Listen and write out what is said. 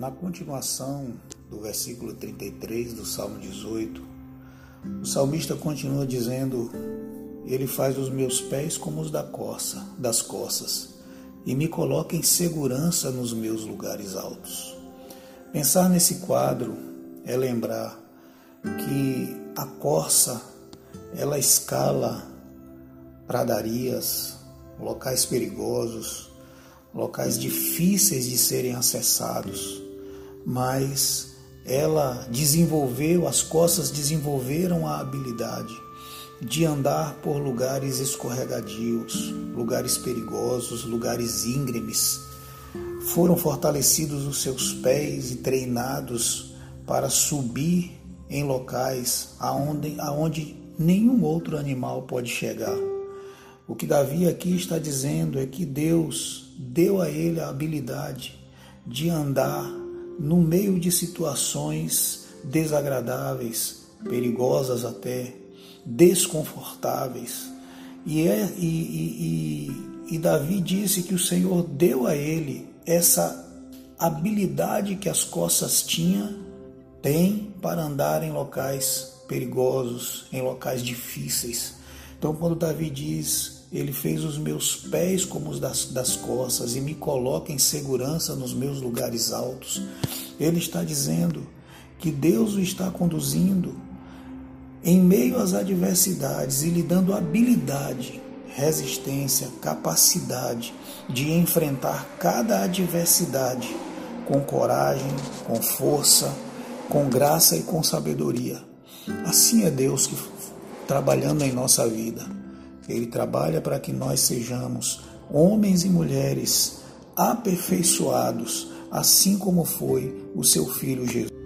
Na continuação do versículo 33 do Salmo 18, o salmista continua dizendo: Ele faz os meus pés como os da coça, das coças, e me coloca em segurança nos meus lugares altos. Pensar nesse quadro é lembrar que a corça ela escala pradarias, locais perigosos, locais difíceis de serem acessados, mas ela desenvolveu, as costas desenvolveram a habilidade de andar por lugares escorregadios, lugares perigosos, lugares íngremes. Foram fortalecidos os seus pés e treinados para subir em locais aonde, aonde nenhum outro animal pode chegar. O que Davi aqui está dizendo é que Deus deu a ele a habilidade de andar no meio de situações desagradáveis, perigosas até, desconfortáveis. E, é, e, e, e, Davi disse que o Senhor deu a ele essa habilidade que as costas tinham, tem para andar em locais perigosos, em locais difíceis. Então, quando Davi diz ele fez os meus pés como os das, das costas e me coloca em segurança nos meus lugares altos. Ele está dizendo que Deus o está conduzindo em meio às adversidades e lhe dando habilidade, resistência, capacidade de enfrentar cada adversidade com coragem, com força, com graça e com sabedoria. Assim é Deus que trabalhando em nossa vida. Ele trabalha para que nós sejamos homens e mulheres aperfeiçoados, assim como foi o seu filho Jesus.